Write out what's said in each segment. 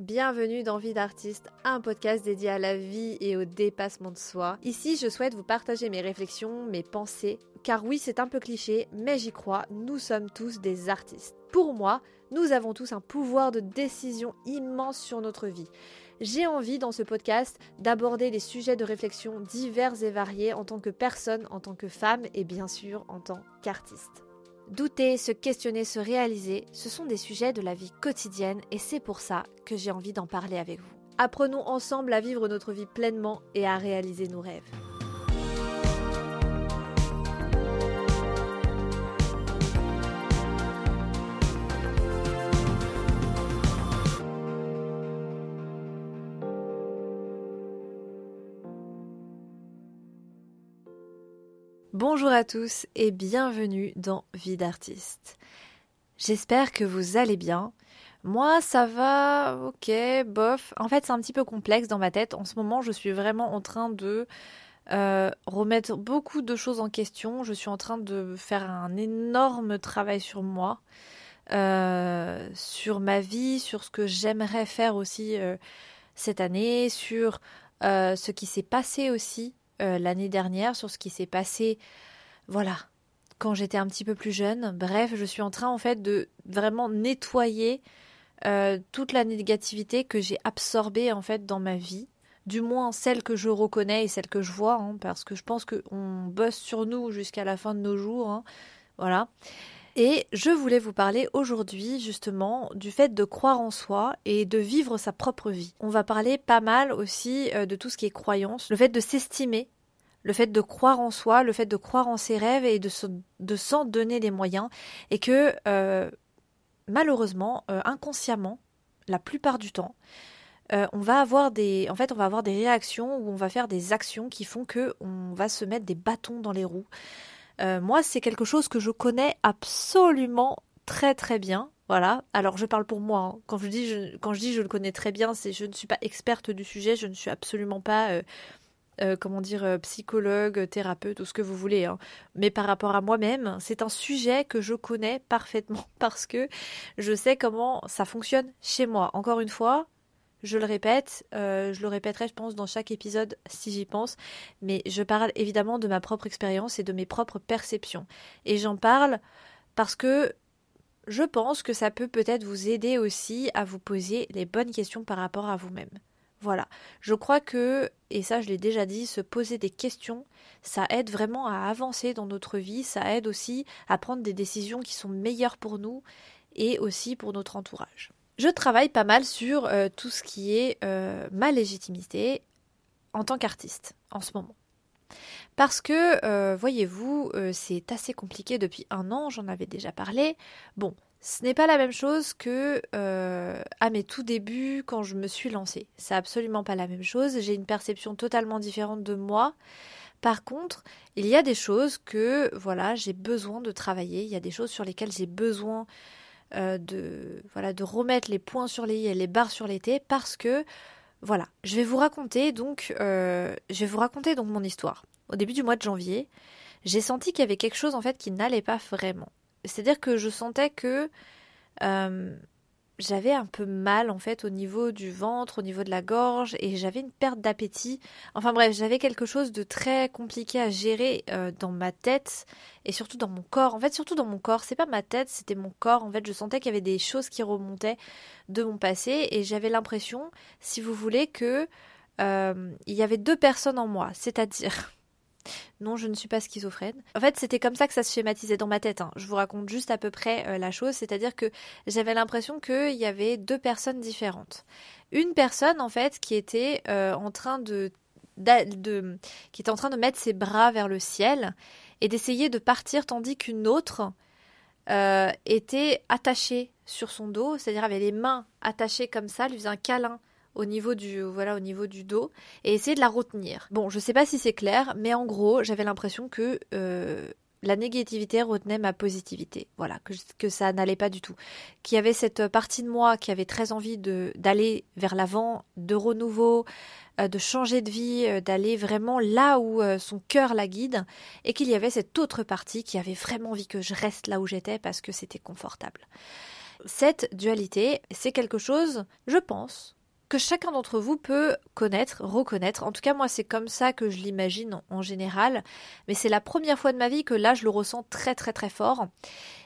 Bienvenue dans Vie d'artiste, un podcast dédié à la vie et au dépassement de soi. Ici, je souhaite vous partager mes réflexions, mes pensées, car oui, c'est un peu cliché, mais j'y crois, nous sommes tous des artistes. Pour moi, nous avons tous un pouvoir de décision immense sur notre vie. J'ai envie dans ce podcast d'aborder des sujets de réflexion divers et variés en tant que personne, en tant que femme et bien sûr en tant qu'artiste. Douter, se questionner, se réaliser, ce sont des sujets de la vie quotidienne et c'est pour ça que j'ai envie d'en parler avec vous. Apprenons ensemble à vivre notre vie pleinement et à réaliser nos rêves. Bonjour à tous et bienvenue dans Vie d'artiste. J'espère que vous allez bien. Moi, ça va, ok, bof. En fait, c'est un petit peu complexe dans ma tête. En ce moment, je suis vraiment en train de euh, remettre beaucoup de choses en question. Je suis en train de faire un énorme travail sur moi, euh, sur ma vie, sur ce que j'aimerais faire aussi euh, cette année, sur ce qui s'est passé aussi euh, l'année dernière sur ce qui s'est passé, voilà, quand j'étais un petit peu plus jeune. Bref, je suis en train en fait de vraiment nettoyer euh, toute la négativité que j'ai absorbée en fait dans ma vie. Du moins celle que je reconnais et celle que je vois, hein, parce que je pense qu'on bosse sur nous jusqu'à la fin de nos jours. Hein. voilà. Et je voulais vous parler aujourd'hui justement du fait de croire en soi et de vivre sa propre vie. On va parler pas mal aussi euh, de tout ce qui est croyance, le fait de s'estimer, le fait de croire en soi, le fait de croire en ses rêves et de, s'en donner les moyens. Et que euh, malheureusement, euh, inconsciemment, la plupart du temps, on va avoir des en fait on va avoir des réactions ou on va faire des actions qui font que on va se mettre des bâtons dans les roues euh, moi, c'est quelque chose que je connais absolument très très bien. Voilà. Alors, je parle pour moi. Hein. Quand je dis je, le connais très bien, c'est je ne suis pas experte du sujet. Je ne suis absolument pas euh, euh, comment dire psychologue, thérapeute ou ce que vous voulez. Hein. Mais par rapport à moi-même, c'est un sujet que je connais parfaitement parce que je sais comment ça fonctionne chez moi. Encore une fois, je le répète, euh, je le répéterai, je pense, dans chaque épisode si j'y pense, mais je parle évidemment de ma propre expérience et de mes propres perceptions. Et j'en parle parce que je pense que ça peut peut-être vous aider aussi à vous poser les bonnes questions par rapport à vous-même. Voilà, je crois que, et ça je l'ai déjà dit, se poser des questions, ça aide vraiment à avancer dans notre vie, ça aide aussi à prendre des décisions qui sont meilleures pour nous et aussi pour notre entourage je travaille pas mal sur euh, tout ce qui est euh, ma légitimité en tant qu'artiste en ce moment. Parce que, euh, voyez-vous, c'est assez compliqué depuis un an, j'en avais déjà parlé. Bon, ce n'est pas la même chose que à mes tout débuts quand je me suis lancée. C'est absolument pas la même chose. J'ai une perception totalement différente de moi. Par contre, il y a des choses que, voilà, j'ai besoin de travailler. Il y a des choses sur lesquelles j'ai besoin euh, de, voilà, de remettre les points sur les i et les barres sur les t parce que voilà, je vais vous raconter donc euh, je vais vous raconter donc mon histoire. Au début du mois de janvier, j'ai senti qu'il y avait quelque chose en fait qui n'allait pas vraiment. C'est-à-dire que je sentais que euh, j'avais un peu mal en fait au niveau du ventre, au niveau de la gorge et j'avais une perte d'appétit. Enfin bref, j'avais quelque chose de très compliqué à gérer euh, dans ma tête et surtout dans mon corps. En fait, surtout dans mon corps, c'est pas ma tête, c'était mon corps. En fait, je sentais qu'il y avait des choses qui remontaient de mon passé et j'avais l'impression, si vous voulez, que euh, il y avait deux personnes en moi, c'est-à-dire non, je ne suis pas schizophrène. En fait, c'était comme ça que ça se schématisait dans ma tête. Hein. Je vous raconte juste à peu près euh, la chose, c'est-à-dire que j'avais l'impression qu'il y avait deux personnes différentes. Une personne, en fait, qui était euh, en train de, qui était en train de mettre ses bras vers le ciel et d'essayer de partir, tandis qu'une autre euh, était attachée sur son dos, c'est-à-dire avait les mains attachées comme ça, lui faisait un câlin au niveau du voilà au niveau du dos et essayer de la retenir. Bon, je sais pas si c'est clair, mais en gros, j'avais l'impression que euh, la négativité retenait ma positivité. Voilà, que, que ça n'allait pas du tout. Qu'il y avait cette partie de moi qui avait très envie de d'aller vers l'avant, de renouveau, euh, de changer de vie, euh, d'aller vraiment là où son cœur la guide, et qu'il y avait cette autre partie qui avait vraiment envie que je reste là où j'étais parce que c'était confortable. Cette dualité, c'est quelque chose, je pense, que chacun d'entre vous peut connaître, reconnaître. En tout cas, moi, c'est comme ça que je l'imagine en général. Mais c'est la première fois de ma vie que là, je le ressens très, très, très fort.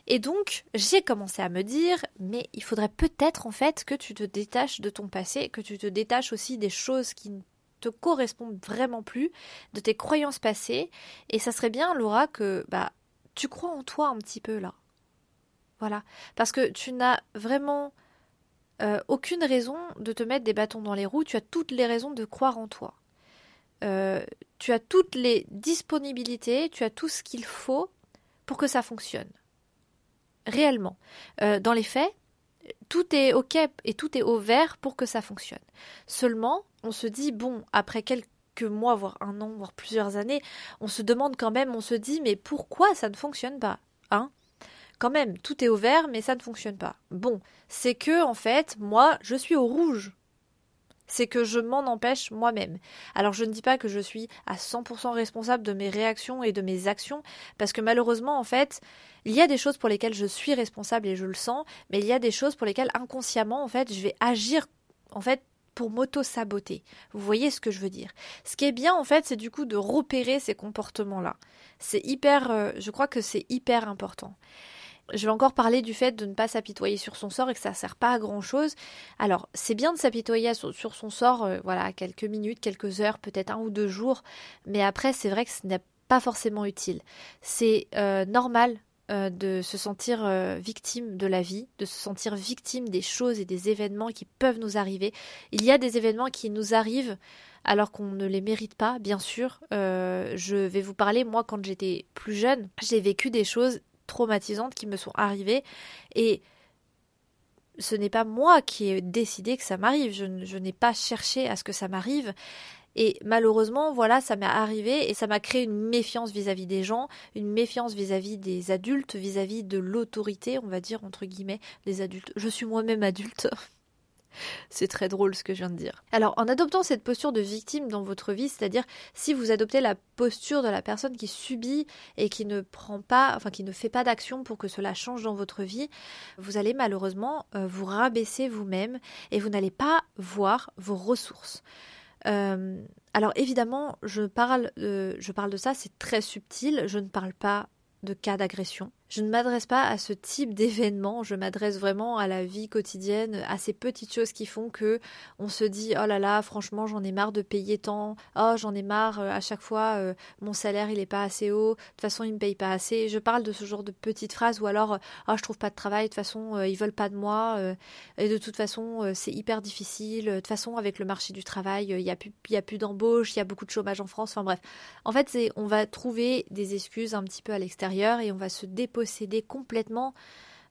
Et donc, j'ai commencé à me dire, mais il faudrait peut-être, en fait, que tu te détaches de ton passé, que tu te détaches aussi des choses qui ne te correspondent vraiment plus, de tes croyances passées. Et ça serait bien, Laura, que, bah, tu crois en toi un petit peu là. Voilà. Parce que tu n'as vraiment euh, aucune raison de te mettre des bâtons dans les roues, tu as toutes les raisons de croire en toi. Euh, tu as toutes les disponibilités, tu as tout ce qu'il faut pour que ça fonctionne. Réellement. Euh, dans les faits, tout est OK et tout est au vert pour que ça fonctionne. Seulement, on se dit, bon, après quelques mois, voire un an, voire plusieurs années, on se demande quand même, on se dit, mais pourquoi ça ne fonctionne pas Hein? Quand même, tout est au vert, mais ça ne fonctionne pas. Bon, c'est que, en fait, moi, je suis au rouge. C'est que je m'en empêche moi-même. Alors je ne dis pas que je suis à 100% responsable de mes réactions et de mes actions, parce que malheureusement, en fait, il y a des choses pour lesquelles je suis responsable et je le sens, mais il y a des choses pour lesquelles inconsciemment, en fait, je vais agir, en fait, pour m'auto-saboter. Vous voyez ce que je veux dire Ce qui est bien en fait, c'est du coup de repérer ces comportements-là. C'est hyper, euh, je crois que c'est hyper important je vais encore parler du fait de ne pas s'apitoyer sur son sort et que ça ne sert pas à grand chose. Alors, c'est bien de s'apitoyer sur, son sort, euh, voilà, quelques minutes, quelques heures, peut-être un ou deux jours, mais après, c'est vrai que ce n'est pas forcément utile. C'est euh, normal euh, de se sentir victime de la vie, de se sentir victime des choses et des événements qui peuvent nous arriver. Il y a des événements qui nous arrivent alors qu'on ne les mérite pas, bien sûr. je vais vous parler, moi, quand j'étais plus jeune, j'ai vécu des choses traumatisantes qui me sont arrivées et ce n'est pas moi qui ai décidé que ça m'arrive, je, n'ai pas cherché à ce que ça m'arrive. Et malheureusement, voilà, ça m'est arrivé et ça m'a créé une méfiance vis-à-vis des gens, une méfiance vis-à-vis des adultes, vis-à-vis -vis de l'autorité, on va dire, entre guillemets, des adultes. Je suis moi-même adulte. C'est très drôle ce que je viens de dire. Alors, en adoptant cette posture de victime dans votre vie, c'est-à-dire si vous adoptez la posture de la personne qui subit et qui ne prend pas, enfin qui ne fait pas d'action pour que cela change dans votre vie, vous allez malheureusement euh, vous rabaisser vous-même et vous n'allez pas voir vos ressources. Euh, alors évidemment, je parle, je parle de ça, c'est très subtil. Je ne parle pas de cas d'agression. Je ne m'adresse pas à ce type d'événement, je m'adresse vraiment à la vie quotidienne, à ces petites choses qui font que on se dit oh là là, franchement, j'en ai marre de payer tant, oh j'en ai marre euh, à chaque fois euh, mon salaire il est pas assez haut, de toute façon il me paye pas assez. Je parle de ce genre de petites phrases ou alors oh je trouve pas de travail, de toute façon euh, ils veulent pas de moi et de toute façon c'est hyper difficile. De toute façon avec le marché du travail, il y a plus il y a plus d'embauche, il y a beaucoup de chômage en France, enfin bref. En fait, c'est on va trouver des excuses un petit peu à l'extérieur et on va se déposer complètement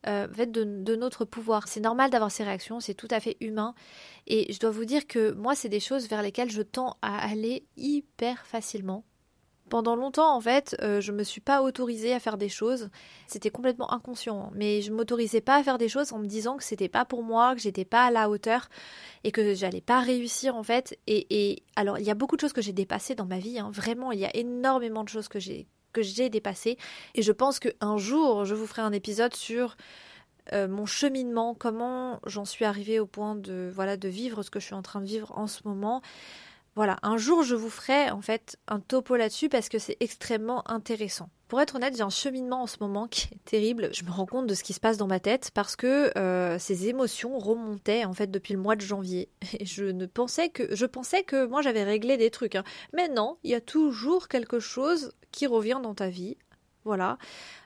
euh, de, de, notre pouvoir. C'est normal d'avoir ces réactions, c'est tout à fait humain. Et je dois vous dire que moi, c'est des choses vers lesquelles je tends à aller hyper facilement. Pendant longtemps, en fait, euh, je me suis pas autorisée à faire des choses. C'était complètement inconscient, mais je m'autorisais pas à faire des choses en me disant que c'était pas pour moi, que j'étais pas à la hauteur et que j'allais pas réussir en fait. Et, et, alors, il y a beaucoup de choses que j'ai dépassées dans ma vie. Hein. Vraiment, il y a énormément de choses que j'ai j'ai dépassé. Et je pense qu'un jour, je vous ferai un épisode sur euh, mon cheminement, comment j'en suis arrivée au point de voilà de vivre ce que je suis en train de vivre en ce moment. Voilà, un jour je vous ferai en fait un topo là-dessus parce que c'est extrêmement intéressant. Pour être honnête, j'ai un cheminement en ce moment qui est terrible. Je me rends compte de ce qui se passe dans ma tête parce que euh, ces émotions remontaient en fait depuis le mois de janvier. Et je ne pensais que je pensais que moi j'avais réglé des trucs. Hein. Mais non, il y a toujours quelque chose qui revient dans ta vie. Voilà.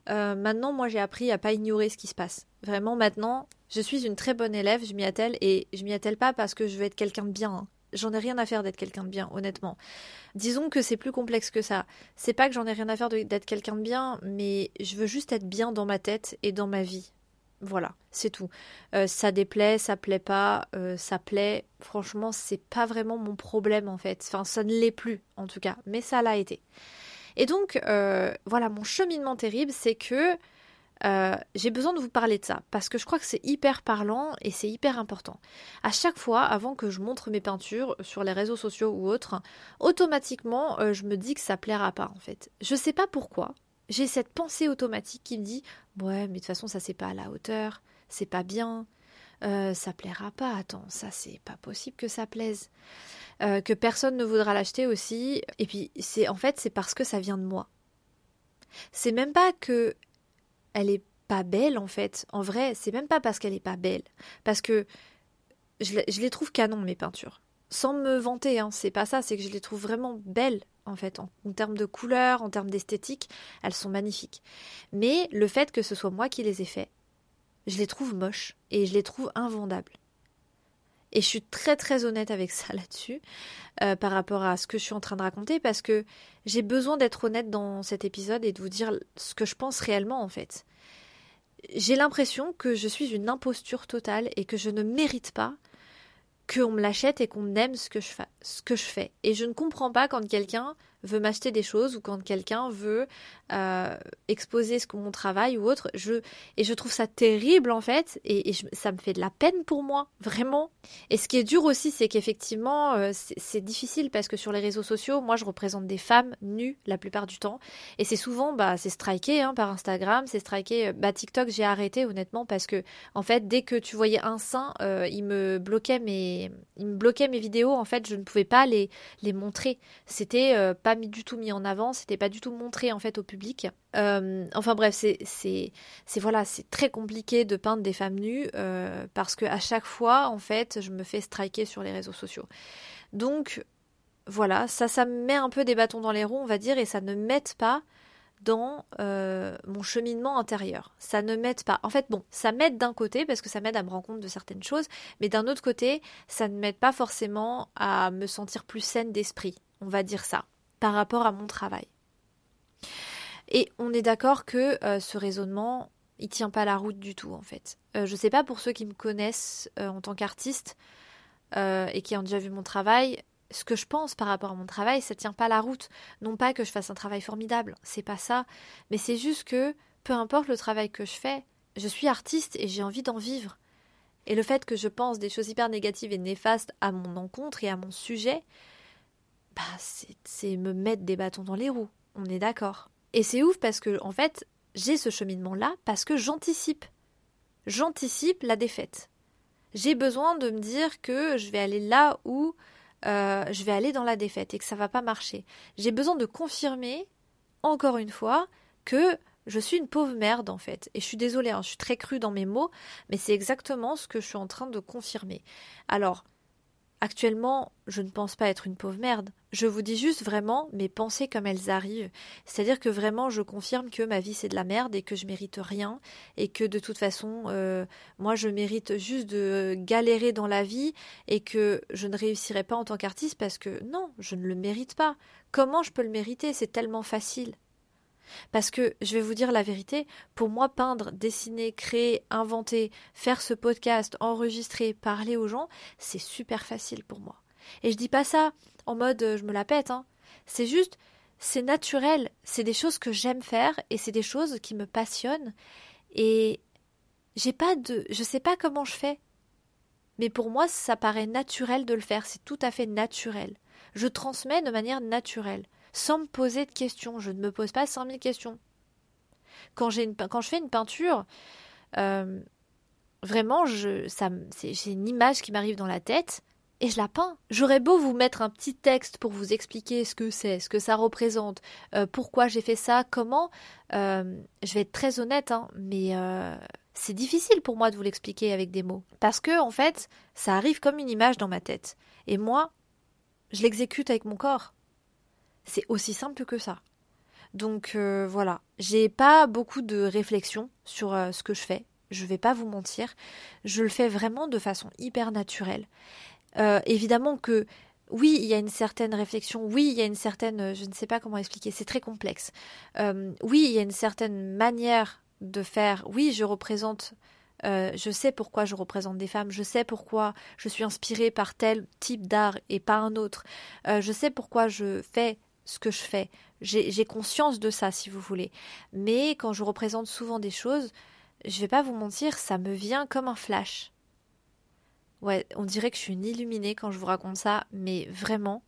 Euh, maintenant, moi j'ai appris à pas ignorer ce qui se passe. Vraiment, maintenant, je suis une très bonne élève. Je m'y attelle et je m'y attelle pas parce que je veux être quelqu'un de bien. Hein j'en ai rien à faire d'être quelqu'un de bien, honnêtement. Disons que c'est plus complexe que ça. C'est pas que j'en ai rien à faire d'être quelqu'un de bien, mais je veux juste être bien dans ma tête et dans ma vie. Voilà, c'est tout. Euh, ça déplaît, ça plaît pas, euh, ça plaît. Franchement, c'est pas vraiment mon problème en fait. Enfin, ça ne l'est plus en tout cas, mais ça l'a été. Et donc, euh, voilà, mon cheminement terrible, c'est que euh, j'ai besoin de vous parler de ça parce que je crois que c'est hyper parlant et c'est hyper important. À chaque fois, avant que je montre mes peintures sur les réseaux sociaux ou autres, automatiquement, euh, je me dis que ça plaira pas en fait. Je sais pas pourquoi. J'ai cette pensée automatique qui me dit ouais, mais de toute façon, ça c'est pas à la hauteur, c'est pas bien, euh, ça plaira pas. Attends, ça c'est pas possible que ça plaise. Euh, que personne ne voudra l'acheter aussi. Et puis c'est en fait c'est parce que ça vient de moi. C'est même pas que elle est pas belle en fait. En vrai, c'est même pas parce qu'elle est pas belle, parce que je, les trouve canon mes peintures. Sans me vanter, hein, c'est pas ça, c'est que je les trouve vraiment belles en fait, en, en termes de couleur, en termes d'esthétique, elles sont magnifiques. Mais le fait que ce soit moi qui les ai fait, je les trouve moches et je les trouve invendables. Et je suis très très honnête avec ça là-dessus, euh, par rapport à ce que je suis en train de raconter, parce que j'ai besoin d'être honnête dans cet épisode et de vous dire ce que je pense réellement en fait. J'ai l'impression que je suis une imposture totale et que je ne mérite pas qu'on me l'achète et qu'on aime ce que, je ce que je fais. Et je ne comprends pas quand quelqu'un veut m'acheter des choses ou quand quelqu'un veut euh, exposer ce mon travail ou autre. Je, et je trouve ça terrible en fait et, ça me fait de la peine pour moi, vraiment. Et ce qui est dur aussi, c'est qu'effectivement, euh, c'est difficile parce que sur les réseaux sociaux, moi je représente des femmes nues la plupart du temps et c'est souvent, bah, c'est striké hein, par Instagram, c'est striké. Euh, bah, TikTok, j'ai arrêté honnêtement parce que en fait, dès que tu voyais un sein, il me bloquait mes, il me bloquait mes vidéos. En fait, je ne pouvais pas les, les montrer. C'était pas mis du tout mis en avant, c'était pas du tout montré en fait au public. Euh, enfin bref, c'est c'est voilà, c'est très compliqué de peindre des femmes nues euh, parce que à chaque fois en fait, je me fais striker sur les réseaux sociaux. Donc voilà, ça ça me met un peu des bâtons dans les roues, on va dire, et ça ne m'aide pas dans euh, mon cheminement intérieur. Ça ne m'aide pas. En fait, bon, ça m'aide d'un côté parce que ça m'aide à me rendre compte de certaines choses, mais d'un autre côté, ça ne m'aide pas forcément à me sentir plus saine d'esprit. On va dire ça par rapport à mon travail. Et on est d'accord que euh, ce raisonnement, il tient pas la route du tout en fait. Euh, je sais pas pour ceux qui me connaissent euh, en tant qu'artiste et qui ont déjà vu mon travail, ce que je pense par rapport à mon travail, ça tient pas la route. Non pas que je fasse un travail formidable, c'est pas ça, mais c'est juste que peu importe le travail que je fais, je suis artiste et j'ai envie d'en vivre. Et le fait que je pense des choses hyper négatives et néfastes à mon encontre et à mon sujet, bah, c'est me mettre des bâtons dans les roues. On est d'accord. Et c'est ouf parce que, en fait, j'ai ce cheminement-là parce que j'anticipe. J'anticipe la défaite. J'ai besoin de me dire que je vais aller là où euh, je vais aller dans la défaite et que ça va pas marcher. J'ai besoin de confirmer, encore une fois, que je suis une pauvre merde en fait. Et je suis désolée, hein, je suis très crue dans mes mots, mais c'est exactement ce que je suis en train de confirmer. Alors, Actuellement, je ne pense pas être une pauvre merde. Je vous dis juste vraiment mes pensées comme elles arrivent. C'est-à-dire que vraiment, je confirme que ma vie c'est de la merde et que je mérite rien et que de toute façon, euh, moi je mérite juste de galérer dans la vie et que je ne réussirai pas en tant qu'artiste parce que non, je ne le mérite pas. Comment je peux le mériter? C'est tellement facile. Parce que, je vais vous dire la vérité, pour moi, peindre, dessiner, créer, inventer, faire ce podcast, enregistrer, parler aux gens, c'est super facile pour moi. Et je dis pas ça en mode euh, je me la pète, hein. C'est juste, c'est naturel, c'est des choses que j'aime faire et c'est des choses qui me passionnent. Et j'ai pas de. Je sais pas comment je fais. Mais pour moi, ça paraît naturel de le faire, c'est tout à fait naturel. Je transmets de manière naturelle sans me poser de questions. Je ne me pose pas 5000 questions. Quand, une, quand je fais une peinture, euh, vraiment, j'ai une image qui m'arrive dans la tête et je la peins. J'aurais beau vous mettre un petit texte pour vous expliquer ce que c'est, ce que ça représente, euh, pourquoi j'ai fait ça, comment. Euh, je vais être très honnête, hein, mais c'est difficile pour moi de vous l'expliquer avec des mots. Parce que, en fait, ça arrive comme une image dans ma tête. Et moi, je l'exécute avec mon corps. C'est aussi simple que ça. Donc euh, voilà, j'ai pas beaucoup de réflexion sur euh, ce que je fais. Je vais pas vous mentir, je le fais vraiment de façon hyper naturelle. Euh, évidemment que oui, il y a une certaine réflexion, oui, il y a une certaine, je ne sais pas comment expliquer, c'est très complexe. oui, il y a une certaine manière de faire. Oui, je représente je sais pourquoi je représente des femmes, je sais pourquoi je suis inspirée par tel type d'art et pas un autre, je sais pourquoi je fais ce que je fais. J'ai conscience de ça, si vous voulez. Mais quand je représente souvent des choses, je vais pas vous mentir, ça me vient comme un flash. Ouais, on dirait que je suis une illuminée quand je vous raconte ça, mais vraiment,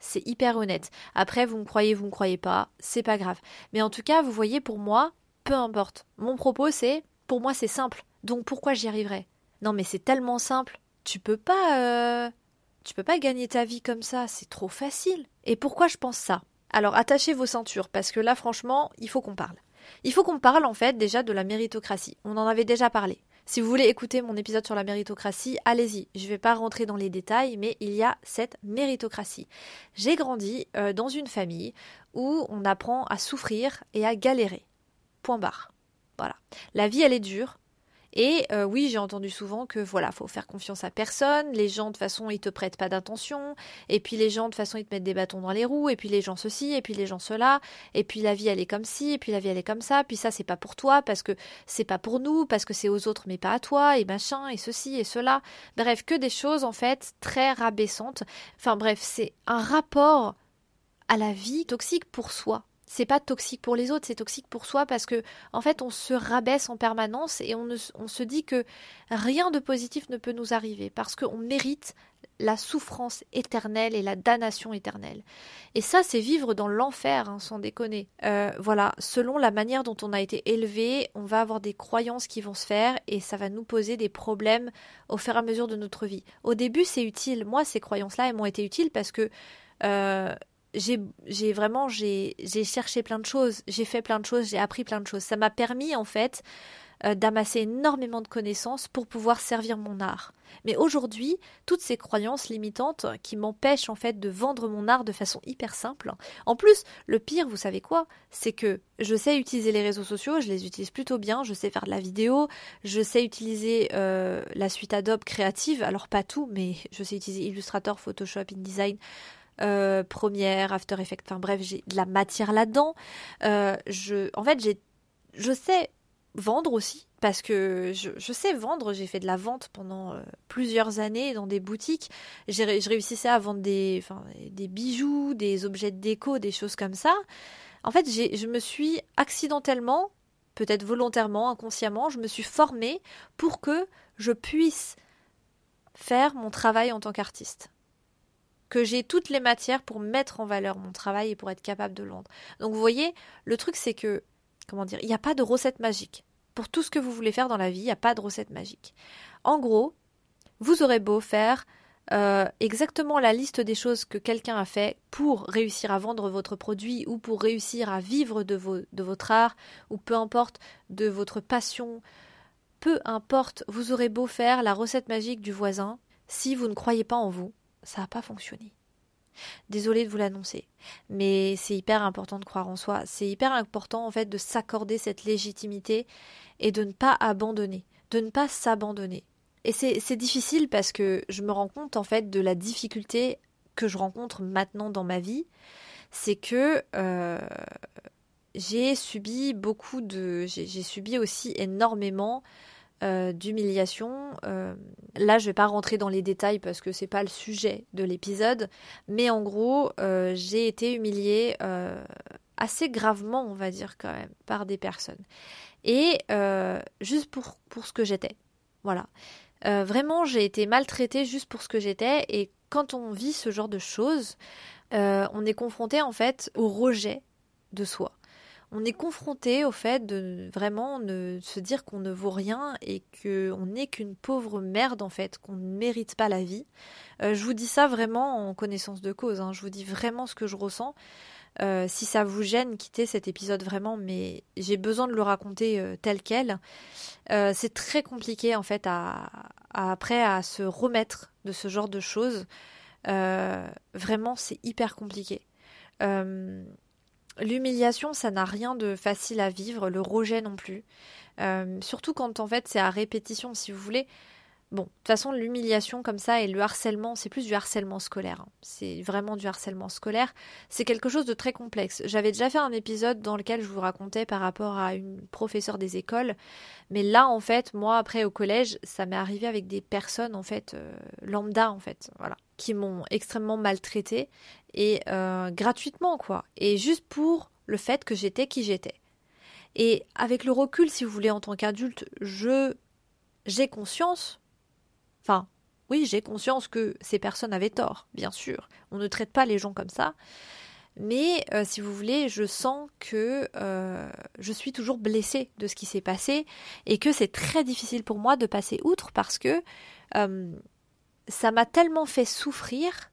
c'est hyper honnête. Après, vous me croyez, vous me croyez pas, c'est pas grave. Mais en tout cas, vous voyez, pour moi, peu importe. Mon propos, c'est Pour moi, c'est simple. Donc pourquoi j'y arriverais? Non, mais c'est tellement simple. Tu peux pas. Euh, tu peux pas gagner ta vie comme ça. C'est trop facile. Et pourquoi je pense ça? Alors attachez vos ceintures, parce que là, franchement, il faut qu'on parle. Il faut qu'on parle en fait déjà de la méritocratie. On en avait déjà parlé. Si vous voulez écouter mon épisode sur la méritocratie, allez-y. Je ne vais pas rentrer dans les détails, mais il y a cette méritocratie. J'ai grandi euh, dans une famille où on apprend à souffrir et à galérer. Point barre. Voilà. La vie, elle est dure. Et euh, oui, j'ai entendu souvent que voilà, faut faire confiance à personne. Les gens de façon ils te prêtent pas d'attention. Et puis les gens de façon ils te mettent des bâtons dans les roues. Et puis les gens ceci. Et puis les gens cela. Et puis la vie elle est comme ci. Et puis la vie elle est comme ça. Puis ça c'est pas pour toi parce que c'est pas pour nous parce que c'est aux autres mais pas à toi et machin et ceci et cela. Bref, que des choses en fait très rabaissantes. Enfin bref, c'est un rapport à la vie toxique pour soi c'est pas toxique pour les autres, c'est toxique pour soi parce que en fait on se rabaisse en permanence et on, se dit que rien de positif ne peut nous arriver parce qu'on mérite la souffrance éternelle et la damnation éternelle. Et ça, c'est vivre dans l'enfer, hein, sans déconner. Euh, voilà, selon la manière dont on a été élevé, on va avoir des croyances qui vont se faire et ça va nous poser des problèmes au fur et à mesure de notre vie. Au début, c'est utile. Moi, ces croyances-là, elles m'ont été utiles parce que euh, j'ai vraiment j'ai cherché plein de choses, j'ai fait plein de choses, j'ai appris plein de choses. Ça m'a permis en fait euh, d'amasser énormément de connaissances pour pouvoir servir mon art. Mais aujourd'hui, toutes ces croyances limitantes qui m'empêchent en fait de vendre mon art de façon hyper simple. En plus, le pire, vous savez quoi? C'est que je sais utiliser les réseaux sociaux, je les utilise plutôt bien, je sais faire de la vidéo, je sais utiliser euh, la suite Adobe créative, alors pas tout, mais je sais utiliser Illustrator, Photoshop, InDesign, euh, Première, After Effects, enfin bref, j'ai de la matière là-dedans. Euh, je, en fait, j'ai, je sais vendre aussi parce que je, sais vendre. J'ai fait de la vente pendant euh, plusieurs années dans des boutiques. J'ai, je réussissais à vendre des, enfin, des bijoux, des objets de déco, des choses comme ça. En fait, j'ai, je me suis accidentellement, peut-être volontairement, inconsciemment, je me suis formée pour que je puisse faire mon travail en tant qu'artiste que j'ai toutes les matières pour mettre en valeur mon travail et pour être capable de le. Donc vous voyez, le truc c'est que, comment dire, il n'y a pas de recette magique. Pour tout ce que vous voulez faire dans la vie, il n'y a pas de recette magique. En gros, vous aurez beau faire euh, exactement la liste des choses que quelqu'un a fait pour réussir à vendre votre produit ou pour réussir à vivre de votre art ou peu importe de votre passion, peu importe, vous aurez beau faire la recette magique du voisin, si vous ne croyez pas en vous, ça n'a pas fonctionné. Désolée de vous l'annoncer, mais c'est hyper important de croire en soi. C'est hyper important en fait de s'accorder cette légitimité et de ne pas abandonner, de ne pas s'abandonner. Et c'est difficile parce que je me rends compte en fait de la difficulté que je rencontre maintenant dans ma vie, c'est que euh, j'ai subi beaucoup de, j'ai subi aussi énormément euh, d'humiliation. Euh, là, je vais pas rentrer dans les détails parce que c'est pas le sujet de l'épisode, mais en gros, euh, j'ai été humiliée assez gravement, on va dire quand même, par des personnes. Et juste pour, pour ce que j'étais. Voilà. vraiment, j'ai été maltraitée juste pour ce que j'étais. Et quand on vit ce genre de choses, on est confronté en fait au rejet de soi on est confronté au fait de vraiment se dire qu'on ne vaut rien et qu'on n'est qu'une pauvre merde en fait, qu'on ne mérite pas la vie. Euh, je vous dis ça vraiment en connaissance de cause, hein. je vous dis vraiment ce que je ressens. Euh, si ça vous gêne, quittez cet épisode vraiment, mais j'ai besoin de le raconter euh, tel quel. c'est très compliqué en fait après à se remettre de ce genre de choses. vraiment, c'est hyper compliqué. L'humiliation, ça n'a rien de facile à vivre, le rejet non plus. Euh, surtout quand en fait c'est à répétition, si vous voulez. Bon, de toute façon, l'humiliation comme ça et le harcèlement, c'est plus du harcèlement scolaire. Hein. C'est vraiment du harcèlement scolaire. C'est quelque chose de très complexe. J'avais déjà fait un épisode dans lequel je vous racontais par rapport à une professeure des écoles. Mais là, en fait, moi, après au collège, ça m'est arrivé avec des personnes, en fait, euh, lambda, en fait, voilà, qui m'ont extrêmement maltraité et euh, gratuitement, quoi. Et juste pour le fait que j'étais qui j'étais. Et avec le recul, si vous voulez, en tant qu'adulte, je j'ai conscience Enfin, oui, j'ai conscience que ces personnes avaient tort, bien sûr. On ne traite pas les gens comme ça. Mais euh, si vous voulez, je sens que euh, je suis toujours blessée de ce qui s'est passé et que c'est très difficile pour moi de passer outre parce que euh, ça m'a tellement fait souffrir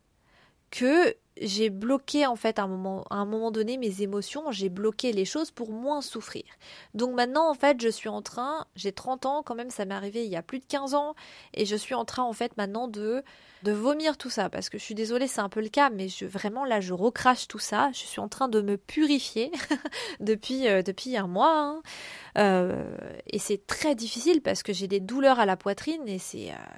que j'ai bloqué en fait à un moment, à un moment donné mes émotions, j'ai bloqué les choses pour moins souffrir. Donc maintenant en fait je suis en train, j'ai 30 ans quand même, ça m'est arrivé il y a plus de 15 ans, et je suis en train en fait maintenant de, de vomir tout ça, parce que je suis désolée c'est un peu le cas, mais je, vraiment là je recrache tout ça, je suis en train de me purifier depuis, euh, depuis un mois, hein. euh, et c'est très difficile parce que j'ai des douleurs à la poitrine et c'est... Euh,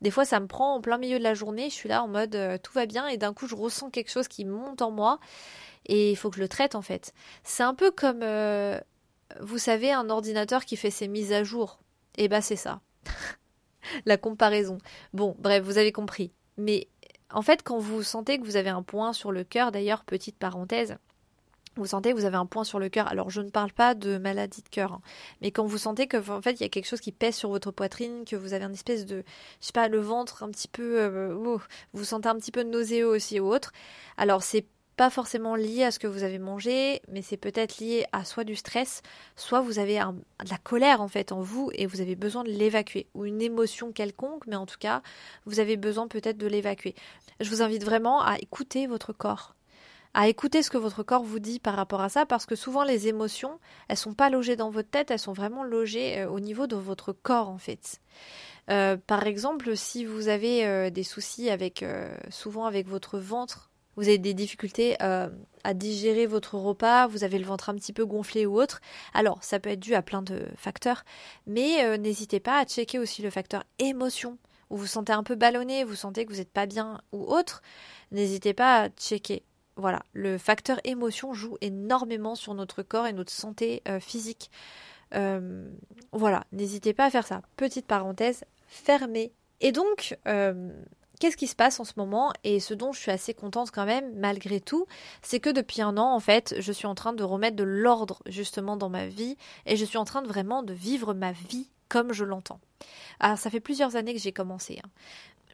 des fois, ça me prend en plein milieu de la journée. Je suis là en mode euh, tout va bien et d'un coup, je ressens quelque chose qui monte en moi et il faut que je le traite en fait. C'est un peu comme, euh, vous savez, un ordinateur qui fait ses mises à jour. Et eh bah, ben, c'est ça. la comparaison. Bon, bref, vous avez compris. Mais en fait, quand vous sentez que vous avez un point sur le cœur, d'ailleurs, petite parenthèse, vous sentez que vous avez un point sur le cœur. Alors je ne parle pas de maladie de cœur, hein. mais quand vous sentez que en fait il y a quelque chose qui pèse sur votre poitrine, que vous avez une espèce de, je sais pas, le ventre un petit peu, euh, vous sentez un petit peu nauséeux aussi ou autre. Alors c'est pas forcément lié à ce que vous avez mangé, mais c'est peut-être lié à soit du stress, soit vous avez de la colère en fait en vous et vous avez besoin de l'évacuer, ou une émotion quelconque, mais en tout cas, vous avez besoin peut-être de l'évacuer. Je vous invite vraiment à écouter votre corps à écouter ce que votre corps vous dit par rapport à ça, parce que souvent les émotions, elles sont pas logées dans votre tête, elles sont vraiment logées euh, au niveau de votre corps en fait. Euh, par exemple, si vous avez euh, des soucis avec souvent avec votre ventre, vous avez des difficultés à digérer votre repas, vous avez le ventre un petit peu gonflé ou autre, alors ça peut être dû à plein de facteurs, mais n'hésitez pas à checker aussi le facteur émotion, où vous sentez un peu ballonné, vous sentez que vous n'êtes pas bien ou autre, n'hésitez pas à checker voilà, le facteur émotion joue énormément sur notre corps et notre santé euh, physique. Euh, voilà, n'hésitez pas à faire ça. Petite parenthèse fermée. Et donc, euh, qu'est-ce qui se passe en ce moment? Et ce dont je suis assez contente quand même, malgré tout, c'est que depuis un an, en fait, je suis en train de remettre de l'ordre justement dans ma vie et je suis en train de vraiment de vivre ma vie comme je l'entends. Alors, ça fait plusieurs années que j'ai commencé. Hein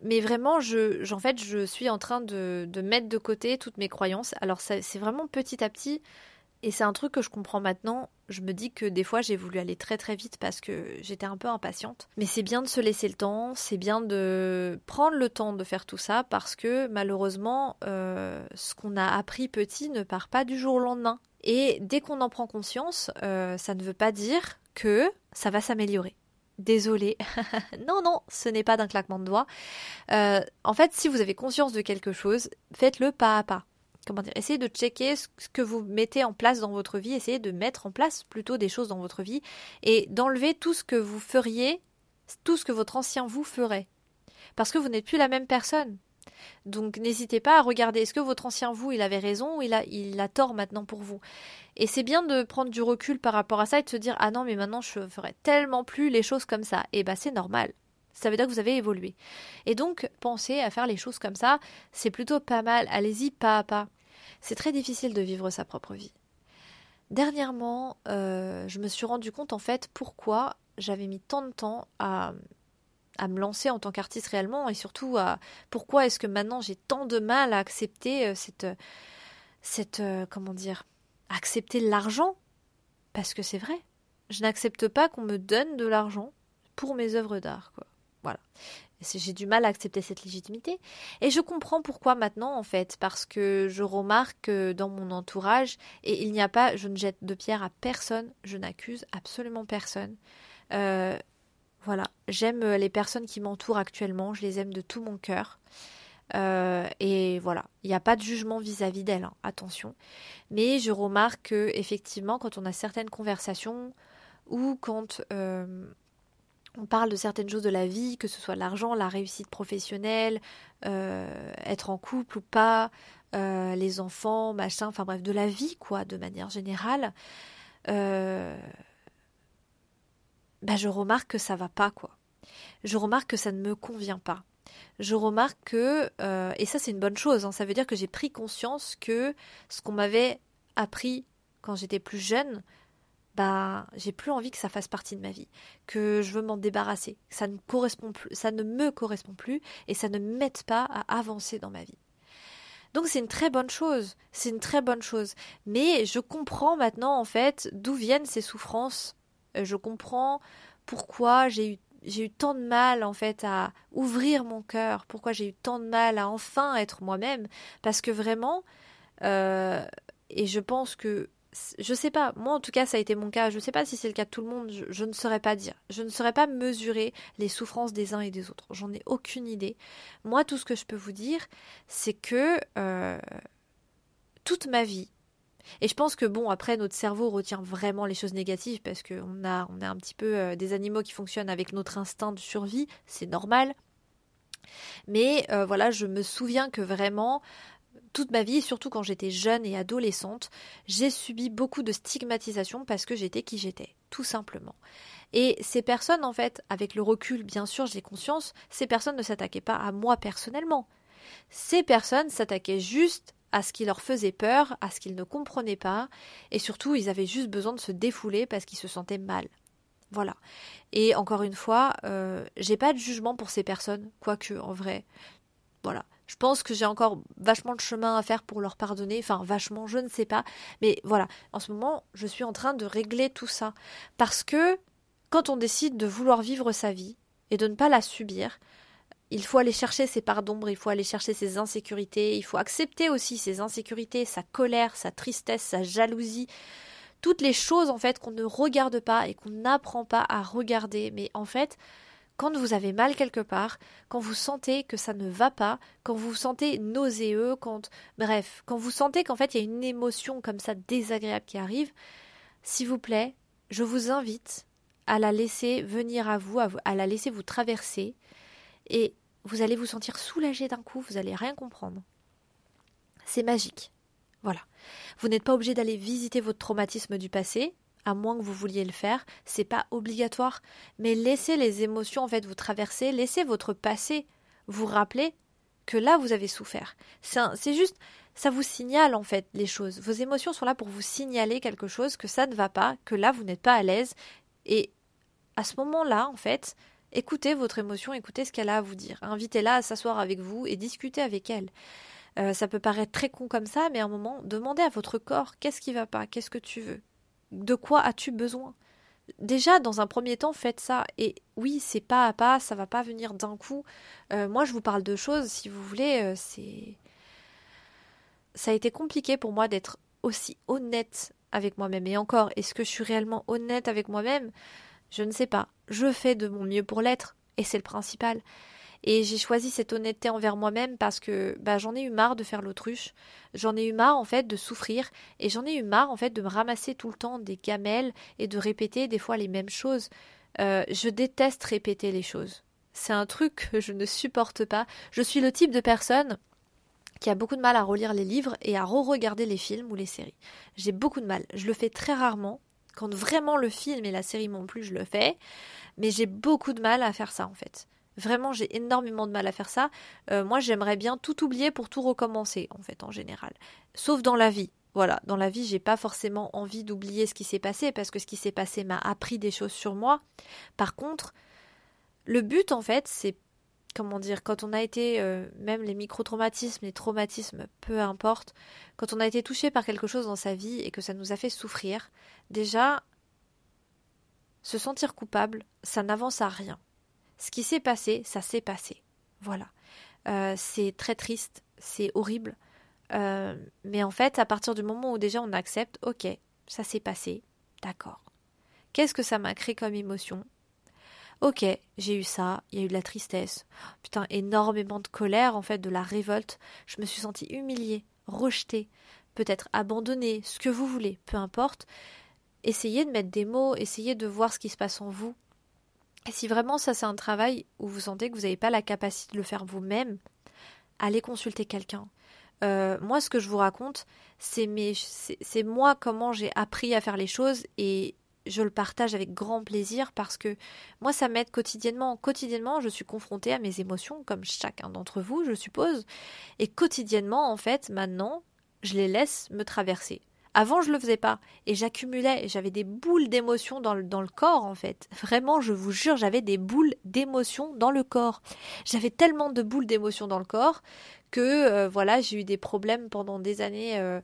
mais vraiment, je, fait, je suis en train de, mettre de côté toutes mes croyances. Alors, c'est vraiment petit à petit. Et c'est un truc que je comprends maintenant. Je me dis que des fois, j'ai voulu aller très très vite parce que j'étais un peu impatiente. Mais c'est bien de se laisser le temps, c'est bien de prendre le temps de faire tout ça parce que malheureusement, euh, ce qu'on a appris petit ne part pas du jour au lendemain. Et dès qu'on en prend conscience, euh, ça ne veut pas dire que ça va s'améliorer. Désolée. non, non, ce n'est pas d'un claquement de doigts. Euh, en fait, si vous avez conscience de quelque chose, faites-le pas à pas. Comment dire Essayez de checker ce que vous mettez en place dans votre vie. Essayez de mettre en place plutôt des choses dans votre vie et d'enlever tout ce que vous feriez, tout ce que votre ancien vous ferait. Parce que vous n'êtes plus la même personne. Donc n'hésitez pas à regarder est-ce que votre ancien vous il avait raison ou il a, il a tort maintenant pour vous? Et c'est bien de prendre du recul par rapport à ça et de se dire ah non mais maintenant je ferai tellement plus les choses comme ça. Et bah c'est normal. Ça veut dire que vous avez évolué. Et donc pensez à faire les choses comme ça, c'est plutôt pas mal. Allez-y pas à pas. C'est très difficile de vivre sa propre vie. Dernièrement, euh, je me suis rendu compte en fait pourquoi j'avais mis tant de temps à à me lancer en tant qu'artiste réellement et surtout à pourquoi est-ce que maintenant j'ai tant de mal à accepter euh, cette cette euh, comment dire accepter l'argent? Parce que c'est vrai. Je n'accepte pas qu'on me donne de l'argent pour mes œuvres d'art quoi. Voilà. J'ai du mal à accepter cette légitimité. Et je comprends pourquoi maintenant en fait parce que je remarque dans mon entourage et il n'y a pas je ne jette de pierre à personne je n'accuse absolument personne euh, voilà, j'aime euh, les personnes qui m'entourent actuellement, je les aime de tout mon cœur. Euh, et voilà, il n'y a pas de jugement vis-à-vis d'elles, hein, attention. Mais je remarque que effectivement, quand on a certaines conversations ou quand euh, on parle de certaines choses de la vie, que ce soit l'argent, la réussite professionnelle, être en couple ou pas, les enfants, machin, enfin bref, de la vie quoi, de manière générale bah, je remarque que ça va pas, quoi. Je remarque que ça ne me convient pas. Je remarque que, euh, et ça c'est une bonne chose, hein, ça veut dire que j'ai pris conscience que ce qu'on m'avait appris quand j'étais plus jeune, bah j'ai plus envie que ça fasse partie de ma vie, que je veux m'en débarrasser, ça ne correspond plus, ça ne me correspond plus et ça ne m'aide pas à avancer dans ma vie. Donc c'est une très bonne chose, c'est une très bonne chose. Mais je comprends maintenant en fait d'où viennent ces souffrances. Euh, je comprends pourquoi j'ai eu tant de mal en fait à ouvrir mon cœur, pourquoi j'ai eu tant de mal à enfin être moi-même, parce que vraiment, euh, et je pense que je sais pas, moi en tout cas ça a été mon cas, je sais pas si c'est le cas de tout le monde, je, ne saurais pas dire, je ne saurais pas mesurer les souffrances des uns et des autres, j'en ai aucune idée. Moi tout ce que je peux vous dire, c'est que euh, toute ma vie, et je pense que bon, après, notre cerveau retient vraiment les choses négatives parce qu'on a, on a un petit peu euh, des animaux qui fonctionnent avec notre instinct de survie, c'est normal. Mais euh, voilà, je me souviens que vraiment, toute ma vie, surtout quand j'étais jeune et adolescente, j'ai subi beaucoup de stigmatisation parce que j'étais qui j'étais, tout simplement. Et ces personnes, en fait, avec le recul, bien sûr, j'ai conscience, ces personnes ne s'attaquaient pas à moi personnellement. Ces personnes s'attaquaient juste à ce qui leur faisait peur, à ce qu'ils ne comprenaient pas, et surtout ils avaient juste besoin de se défouler parce qu'ils se sentaient mal. Voilà. Et encore une fois, euh, j'ai pas de jugement pour ces personnes, quoique en vrai, voilà. Je pense que j'ai encore vachement de chemin à faire pour leur pardonner, enfin vachement, je ne sais pas, mais voilà. En ce moment, je suis en train de régler tout ça parce que quand on décide de vouloir vivre sa vie et de ne pas la subir, il faut aller chercher ses parts d'ombre, il faut aller chercher ses insécurités, il faut accepter aussi ses insécurités, sa colère, sa tristesse, sa jalousie, toutes les choses en fait qu'on ne regarde pas et qu'on n'apprend pas à regarder. Mais en fait, quand vous avez mal quelque part, quand vous sentez que ça ne va pas, quand vous vous sentez nauséeux, quand bref, quand vous sentez qu'en fait il y a une émotion comme ça désagréable qui arrive, s'il vous plaît, je vous invite à la laisser venir à vous, à la laisser vous traverser et vous allez vous sentir soulagé d'un coup, vous allez rien comprendre. C'est magique. Voilà. Vous n'êtes pas obligé d'aller visiter votre traumatisme du passé, à moins que vous vouliez le faire, c'est pas obligatoire, mais laissez les émotions en fait vous traverser, laissez votre passé vous rappeler que là vous avez souffert. C'est juste ça vous signale en fait les choses. Vos émotions sont là pour vous signaler quelque chose que ça ne va pas, que là vous n'êtes pas à l'aise et à ce moment-là en fait, Écoutez votre émotion, écoutez ce qu'elle a à vous dire. Invitez-la à s'asseoir avec vous et discutez avec elle. Euh, ça peut paraître très con comme ça, mais à un moment, demandez à votre corps qu'est-ce qui va pas, qu'est-ce que tu veux, de quoi as-tu besoin? Déjà, dans un premier temps, faites ça. Et oui, c'est pas à pas, ça va pas venir d'un coup. Euh, moi, je vous parle de choses, si vous voulez, euh, c'est. Ça a été compliqué pour moi d'être aussi honnête avec moi-même. Et encore, est-ce que je suis réellement honnête avec moi-même? Je ne sais pas. Je fais de mon mieux pour l'être, et c'est le principal. Et j'ai choisi cette honnêteté envers moi-même parce que bah, j'en ai eu marre de faire l'autruche, j'en ai eu marre en fait de souffrir, et j'en ai eu marre en fait de me ramasser tout le temps des gamelles et de répéter des fois les mêmes choses. Euh, je déteste répéter les choses. C'est un truc que je ne supporte pas. Je suis le type de personne qui a beaucoup de mal à relire les livres et à re-regarder les films ou les séries. J'ai beaucoup de mal. Je le fais très rarement quand vraiment le film et la série m'ont plu, je le fais. Mais j'ai beaucoup de mal à faire ça en fait. Vraiment, j'ai énormément de mal à faire ça. Euh, moi, j'aimerais bien tout oublier pour tout recommencer, en fait, en général. Sauf dans la vie. Voilà, dans la vie, j'ai pas forcément envie d'oublier ce qui s'est passé parce que ce qui s'est passé m'a appris des choses sur moi. Par contre, le but, en fait, c'est comment dire, quand on a été, euh, même les micro-traumatismes, les traumatismes, peu importe, quand on a été touché par quelque chose dans sa vie et que ça nous a fait souffrir, déjà, se sentir coupable, ça n'avance à rien. Ce qui s'est passé, ça s'est passé. Voilà. Euh, c'est très triste, c'est horrible. Euh, mais en fait, à partir du moment où déjà on accepte, ok, ça s'est passé, d'accord. Qu'est-ce que ça m'a créé comme émotion? Ok, j'ai eu ça, il y a eu de la tristesse, putain, énormément de colère, en fait, de la révolte. Je me suis sentie humiliée, rejetée, peut-être abandonnée, ce que vous voulez, peu importe. Essayez de mettre des mots, essayez de voir ce qui se passe en vous. Et si vraiment ça c'est un travail où vous sentez que vous n'avez pas la capacité de le faire vous-même, allez consulter quelqu'un. Euh, moi, ce que je vous raconte, c'est c'est moi comment j'ai appris à faire les choses et je le partage avec grand plaisir parce que moi, ça m'aide quotidiennement. Quotidiennement, je suis confrontée à mes émotions, comme chacun d'entre vous, je suppose. Et quotidiennement, en fait, maintenant, je les laisse me traverser. Avant, je le faisais pas. Et j'accumulais, j'avais des boules d'émotions dans le, corps, en fait. Vraiment, je vous jure, j'avais des boules d'émotions dans le corps. J'avais tellement de boules d'émotions dans le corps que, euh, voilà, j'ai eu des problèmes pendant des années. Euh,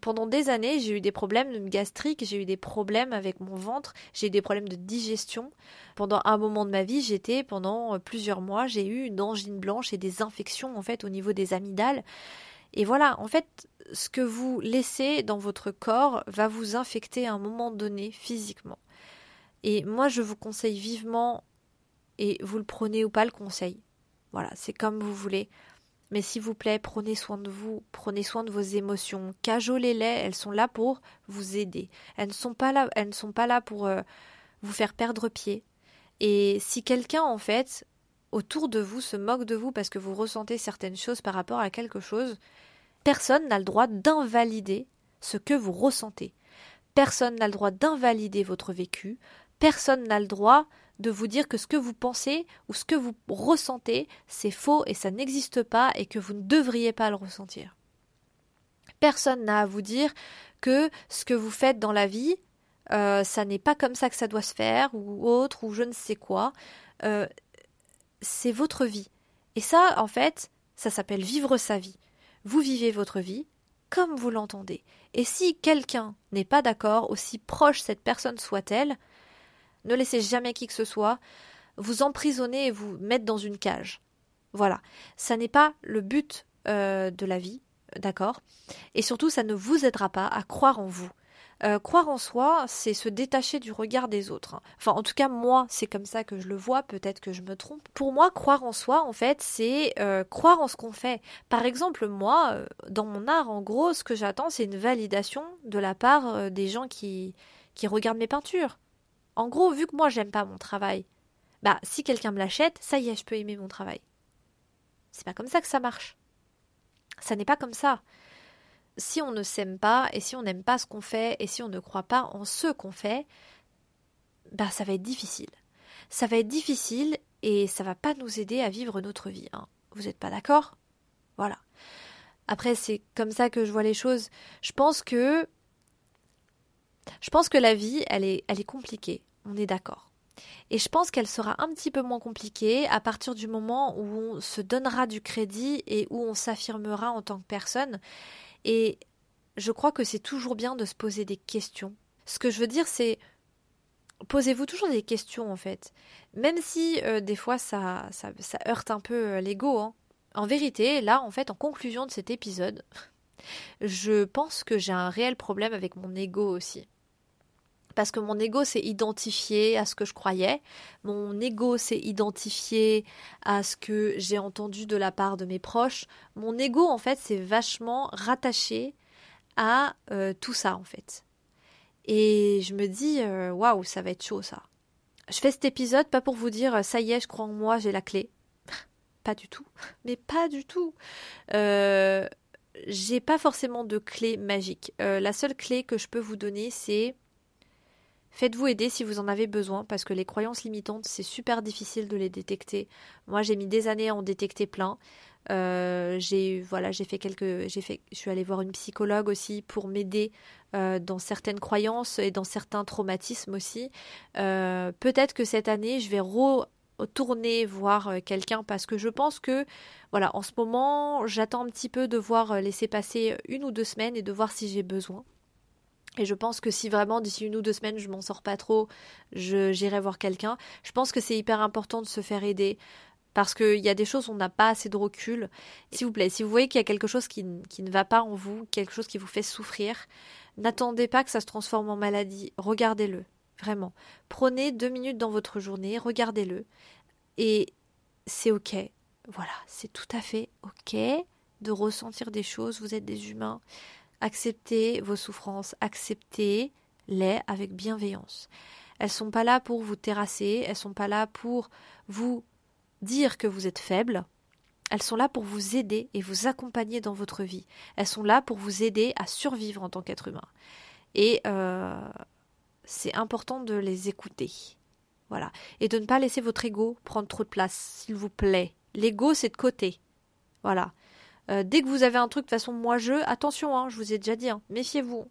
pendant des années, j'ai eu des problèmes gastriques, j'ai eu des problèmes avec mon ventre, j'ai eu des problèmes de digestion. Pendant un moment de ma vie, j'étais, pendant euh, plusieurs mois, j'ai eu une angine blanche et des infections, en fait, au niveau des amygdales. Et voilà, en fait, ce que vous laissez dans votre corps va vous infecter à un moment donné physiquement. Et moi, je vous conseille vivement, et vous le prenez ou pas le conseil. Voilà, c'est comme vous voulez. Mais s'il vous plaît, prenez soin de vous, prenez soin de vos émotions, cajolez-les, elles sont là pour vous aider. Elles ne sont pas là, pour euh, vous faire perdre pied. Et si quelqu'un, en fait, autour de vous se moque de vous parce que vous ressentez certaines choses par rapport à quelque chose, Personne n'a le droit d'invalider ce que vous ressentez. Personne n'a le droit d'invalider votre vécu. Personne n'a le droit de vous dire que ce que vous pensez ou ce que vous ressentez, c'est faux et ça n'existe pas et que vous ne devriez pas le ressentir. Personne n'a à vous dire que ce que vous faites dans la vie, euh, ça n'est pas comme ça que ça doit se faire ou autre ou je ne sais quoi. Euh, c'est votre vie. Et ça, en fait, ça s'appelle vivre sa vie vous vivez votre vie comme vous l'entendez. Et si quelqu'un n'est pas d'accord, aussi proche cette personne soit-elle, ne laissez jamais qui que ce soit vous emprisonner et vous mettre dans une cage. Voilà, ça n'est pas le but euh, de la vie, d'accord? Et surtout, ça ne vous aidera pas à croire en vous. Euh, croire en soi, c'est se détacher du regard des autres. Enfin, en tout cas, moi, c'est comme ça que je le vois, peut-être que je me trompe. Pour moi, croire en soi, en fait, c'est euh, croire en ce qu'on fait. Par exemple, moi, dans mon art, en gros, ce que j'attends, c'est une validation de la part des gens qui, qui regardent mes peintures. En gros, vu que moi, j'aime pas mon travail, bah, si quelqu'un me l'achète, ça y est, je peux aimer mon travail. C'est pas comme ça que ça marche. Ça n'est pas comme ça si on ne s'aime pas et si on n'aime pas ce qu'on fait et si on ne croit pas en ce qu'on fait, bah ça va être difficile. Ça va être difficile et ça va pas nous aider à vivre notre vie. Hein. Vous n'êtes pas d'accord? Voilà. Après, c'est comme ça que je vois les choses. Je pense que je pense que la vie, elle est, elle est compliquée. On est d'accord. Et je pense qu'elle sera un petit peu moins compliquée à partir du moment où on se donnera du crédit et où on s'affirmera en tant que personne et je crois que c'est toujours bien de se poser des questions. Ce que je veux dire, c'est posez-vous toujours des questions en fait. Même si euh, des fois ça, ça, heurte un peu euh, l'ego. Hein. En vérité, là, en fait, en conclusion de cet épisode, je pense que j'ai un réel problème avec mon ego aussi parce que mon ego s'est identifié à ce que je croyais, mon ego s'est identifié à ce que j'ai entendu de la part de mes proches. Mon ego, en fait, s'est vachement rattaché à euh, tout ça, en fait. Et je me dis, euh, waouh, ça va être chaud, ça. Je fais cet épisode pas pour vous dire, ça y est, je crois en moi, j'ai la clé. pas du tout. Mais pas du tout. Euh, j'ai pas forcément de clé magique. la seule clé que je peux vous donner, c'est Faites-vous aider si vous en avez besoin parce que les croyances limitantes, c'est super difficile de les détecter. Moi, j'ai mis des années à en détecter plein. Euh, j'ai voilà, j'ai fait quelques, j'ai fait, je suis allée voir une psychologue aussi pour m'aider euh, dans certaines croyances et dans certains traumatismes aussi. Euh, peut-être que cette année, je vais retourner voir quelqu'un parce que je pense que voilà, en ce moment, j'attends un petit peu de voir laisser passer une ou deux semaines et de voir si j'ai besoin. Et je pense que si vraiment d'ici une ou deux semaines je m'en sors pas trop, j'irai voir quelqu'un. Je pense que c'est hyper important de se faire aider parce qu'il y a des choses où on n'a pas assez de recul. S'il vous plaît, si vous voyez qu'il y a quelque chose qui, qui, ne va pas en vous, quelque chose qui vous fait souffrir, n'attendez pas que ça se transforme en maladie. Regardez-le, vraiment. Prenez deux minutes dans votre journée, regardez-le. Et c'est ok. Voilà, c'est tout à fait ok de ressentir des choses. Vous êtes des humains. Acceptez vos souffrances, acceptez-les avec bienveillance. Elles sont pas là pour vous terrasser, elles sont pas là pour vous dire que vous êtes faible. Elles sont là pour vous aider et vous accompagner dans votre vie. Elles sont là pour vous aider à survivre en tant qu'être humain. Et euh, c'est important de les écouter. Voilà. Et de ne pas laisser votre ego prendre trop de place, s'il vous plaît. L'ego, c'est de côté. Voilà. Euh, dès que vous avez un truc de façon moi je, attention, hein, je vous ai déjà dit, hein, méfiez-vous.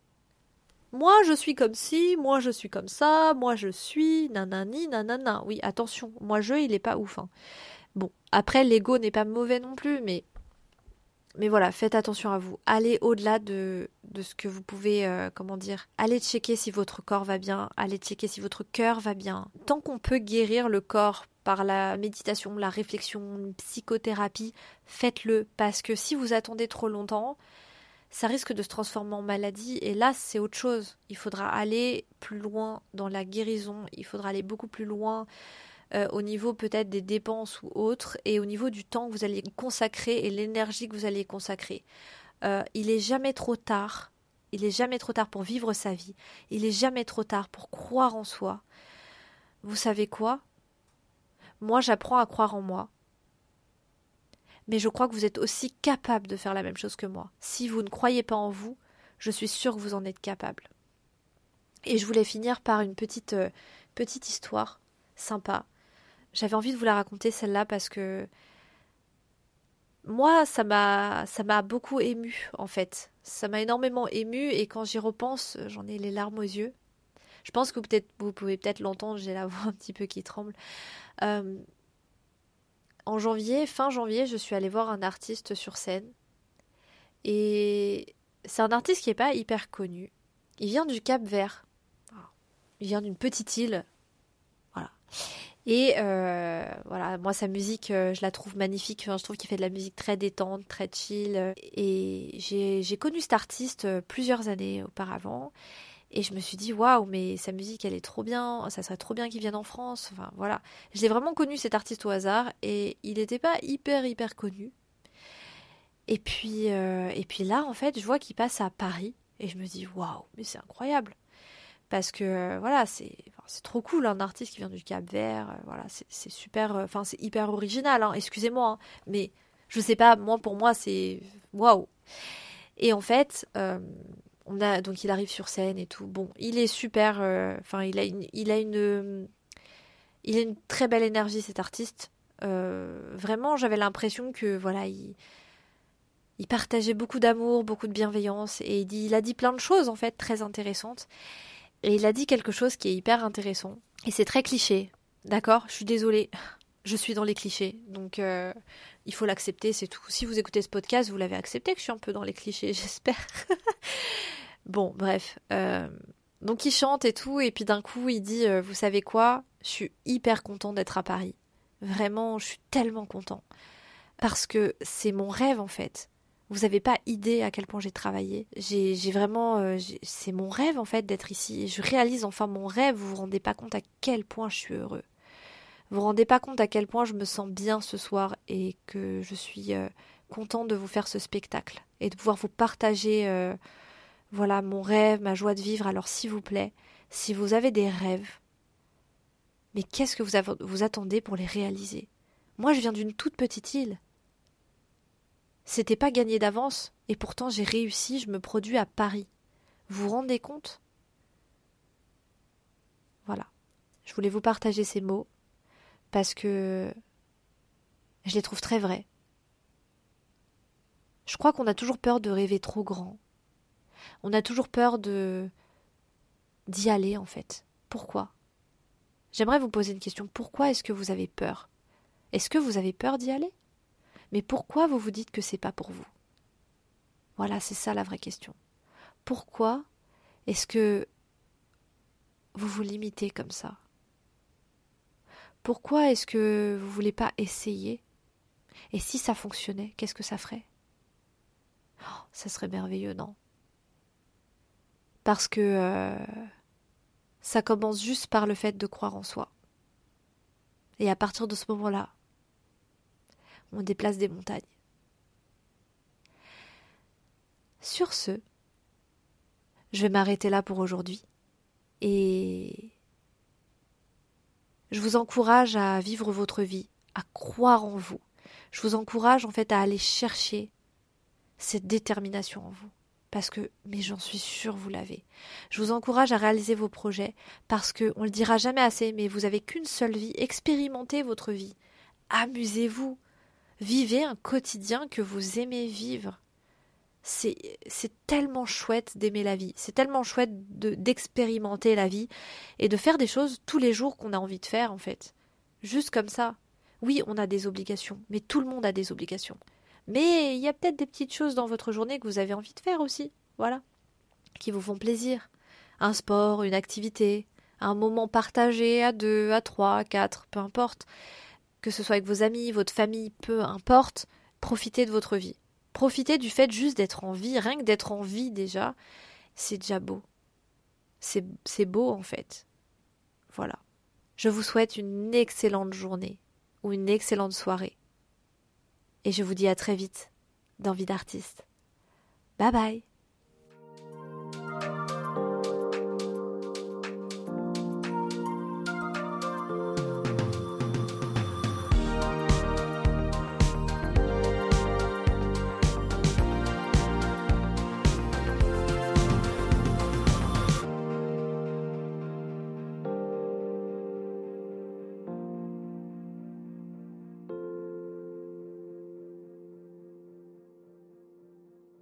Moi, je suis comme ci, moi, je suis comme ça, moi, je suis nanani, nanana. Oui, attention, moi, je, il est pas ouf. Hein. Bon, après, l'ego n'est pas mauvais non plus, mais mais voilà, faites attention à vous. Allez au-delà de, de ce que vous pouvez, euh, comment dire, allez checker si votre corps va bien, allez checker si votre cœur va bien. Tant qu'on peut guérir le corps par la méditation, la réflexion, psychothérapie, faites-le. Parce que si vous attendez trop longtemps, ça risque de se transformer en maladie. Et là, c'est autre chose. Il faudra aller plus loin dans la guérison. Il faudra aller beaucoup plus loin euh, au niveau peut-être des dépenses ou autres, et au niveau du temps que vous allez consacrer et l'énergie que vous allez consacrer. Euh, il est jamais trop tard. Il est jamais trop tard pour vivre sa vie. Il est jamais trop tard pour croire en soi. Vous savez quoi? Moi, j'apprends à croire en moi. Mais je crois que vous êtes aussi capable de faire la même chose que moi. Si vous ne croyez pas en vous, je suis sûre que vous en êtes capable. Et je voulais finir par une petite, euh, petite histoire sympa j'avais envie de vous la raconter celle-là parce que moi, ça m'a, ça m'a beaucoup ému en fait. Ça m'a énormément ému et quand j'y repense, j'en ai les larmes aux yeux. Je pense que peut-être vous pouvez peut-être l'entendre, j'ai la voix un petit peu qui tremble. Euh, en janvier, fin janvier, je suis allée voir un artiste sur scène et c'est un artiste qui n'est pas hyper connu. Il vient du Cap Vert. Il vient d'une petite île. Voilà. Et euh, voilà, moi sa musique, euh, je la trouve magnifique. je trouve qu'il fait de la musique très détente, très chill. Et j'ai connu cet artiste plusieurs années auparavant. Et je me suis dit, waouh, mais sa musique, elle est trop bien. Ça serait trop bien qu'il vienne en France. Enfin, voilà. J'ai vraiment connu cet artiste au hasard. Et il n'était pas hyper, hyper connu. Et puis, et puis là, en fait, je vois qu'il passe à Paris. Et je me dis, waouh, mais c'est incroyable parce que voilà c'est c'est trop cool un artiste qui vient du Cap Vert euh, voilà c'est super euh, enfin c'est hyper original hein, excusez-moi hein, mais je sais pas moi pour moi c'est waouh et en fait euh, donc il arrive sur scène et tout bon il est super enfin il a une il a une très belle énergie cet artiste vraiment j'avais l'impression que voilà il il partageait beaucoup d'amour, beaucoup de bienveillance et il, il a dit plein de choses en fait très intéressantes. Et il a dit quelque chose qui est hyper intéressant. Et c'est très cliché. D'accord? Je suis désolée. Je suis dans les clichés. Donc, euh, il faut l'accepter, c'est tout. Si vous écoutez ce podcast, vous l'avez accepté que je suis un peu dans les clichés, j'espère. bon, bref. Euh, donc, il chante et tout. Et puis, d'un coup, il dit euh, Vous savez quoi? Je suis hyper content d'être à Paris. Vraiment, je suis tellement content. Parce que c'est mon rêve, en fait. Vous n'avez pas idée à quel point j'ai travaillé. J'ai vraiment, euh, c'est mon rêve en fait d'être ici. Je réalise enfin mon rêve. Vous vous rendez pas compte à quel point je suis heureux. Vous rendez pas compte à quel point je me sens bien ce soir et que je suis euh, content de vous faire ce spectacle et de pouvoir vous partager, euh, voilà, mon rêve, ma joie de vivre. Alors s'il vous plaît, si vous avez des rêves, mais qu'est-ce que vous, vous attendez pour les réaliser? Moi, je viens d'une toute petite île. C'était pas gagné d'avance, et pourtant j'ai réussi, je me produis à Paris. Vous vous rendez compte? Voilà. Je voulais vous partager ces mots parce que je les trouve très vrais. Je crois qu'on a toujours peur de rêver trop grand. On a toujours peur d'y aller en fait. Pourquoi? J'aimerais vous poser une question. Pourquoi est-ce que vous avez peur? Est-ce que vous avez peur d'y aller? Mais pourquoi vous vous dites que c'est pas pour vous? Voilà, c'est ça la vraie question. Pourquoi est-ce que vous vous limitez comme ça? Pourquoi est-ce que vous voulez pas essayer? Et si ça fonctionnait, qu'est-ce que ça ferait? Oh, Ça serait merveilleux, non? Parce que euh, ça commence juste par le fait de croire en soi. Et à partir de ce moment-là, on déplace des montagnes. Sur ce, je vais m'arrêter là pour aujourd'hui et je vous encourage à vivre votre vie, à croire en vous. Je vous encourage en fait à aller chercher cette détermination en vous. Parce que, mais j'en suis sûre, vous l'avez. Je vous encourage à réaliser vos projets parce que, on le dira jamais assez, mais vous avez qu'une seule vie. Expérimentez votre vie. Amusez-vous. Vivez un quotidien que vous aimez vivre. C'est tellement chouette d'aimer la vie, c'est tellement chouette d'expérimenter la vie et de faire des choses tous les jours qu'on a envie de faire en fait. Juste comme ça. Oui, on a des obligations, mais tout le monde a des obligations. Mais il y a peut-être des petites choses dans votre journée que vous avez envie de faire aussi, voilà, qui vous font plaisir. Un sport, une activité, un moment partagé à deux, à trois, à quatre, peu importe. Que ce soit avec vos amis, votre famille, peu importe, profitez de votre vie. Profitez du fait juste d'être en vie, rien que d'être en vie déjà, c'est déjà beau. C'est beau en fait. Voilà. Je vous souhaite une excellente journée ou une excellente soirée. Et je vous dis à très vite dans Vie d'artiste. Bye bye